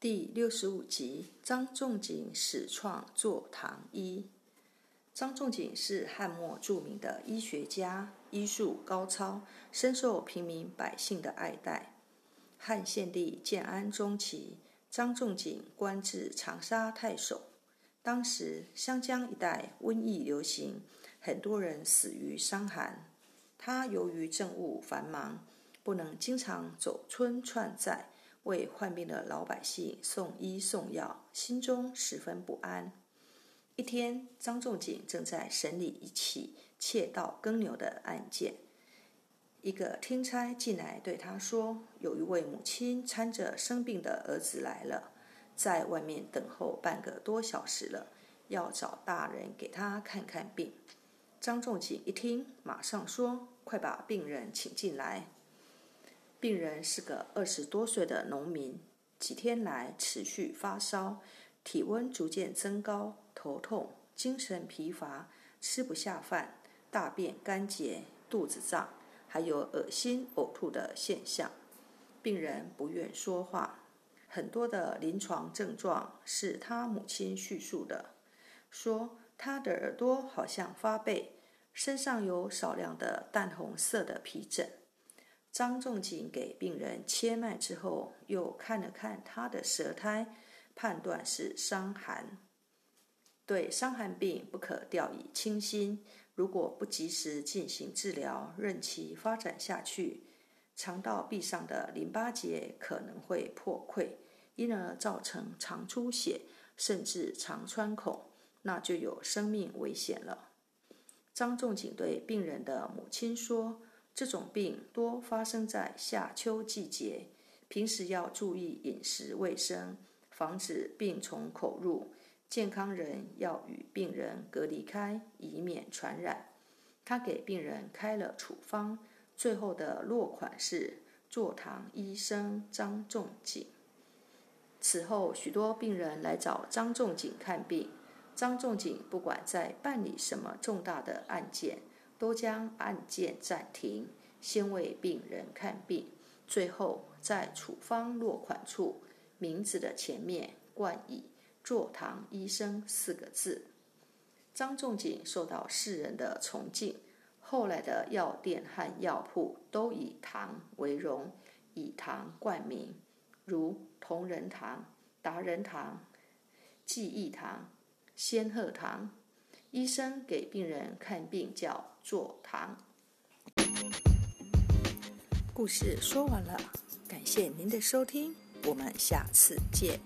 第六十五集：张仲景始创坐堂医。张仲景是汉末著名的医学家，医术高超，深受平民百姓的爱戴。汉献帝建安中期，张仲景官至长沙太守。当时湘江一带瘟疫流行，很多人死于伤寒。他由于政务繁忙，不能经常走村串寨。为患病的老百姓送医送药，心中十分不安。一天，张仲景正在审理一起窃盗耕牛的案件，一个听差进来对他说：“有一位母亲搀着生病的儿子来了，在外面等候半个多小时了，要找大人给他看看病。”张仲景一听，马上说：“快把病人请进来。”病人是个二十多岁的农民，几天来持续发烧，体温逐渐增高，头痛，精神疲乏，吃不下饭，大便干结，肚子胀，还有恶心呕吐的现象。病人不愿说话，很多的临床症状是他母亲叙述的，说他的耳朵好像发背，身上有少量的淡红色的皮疹。张仲景给病人切脉之后，又看了看他的舌苔，判断是伤寒。对伤寒病不可掉以轻心，如果不及时进行治疗，任其发展下去，肠道壁上的淋巴结可能会破溃，因而造成肠出血，甚至肠穿孔，那就有生命危险了。张仲景对病人的母亲说。这种病多发生在夏秋季节，平时要注意饮食卫生，防止病从口入。健康人要与病人隔离开，以免传染。他给病人开了处方，最后的落款是“坐堂医生张仲景”。此后，许多病人来找张仲景看病，张仲景不管在办理什么重大的案件。都将案件暂停，先为病人看病，最后在处方落款处名字的前面冠以“坐堂医生”四个字。张仲景受到世人的崇敬，后来的药店和药铺都以“堂”为荣，以“堂”冠名，如同仁堂、达仁堂、记忆堂、仙鹤堂。医生给病人看病叫坐堂。故事说完了，感谢您的收听，我们下次见。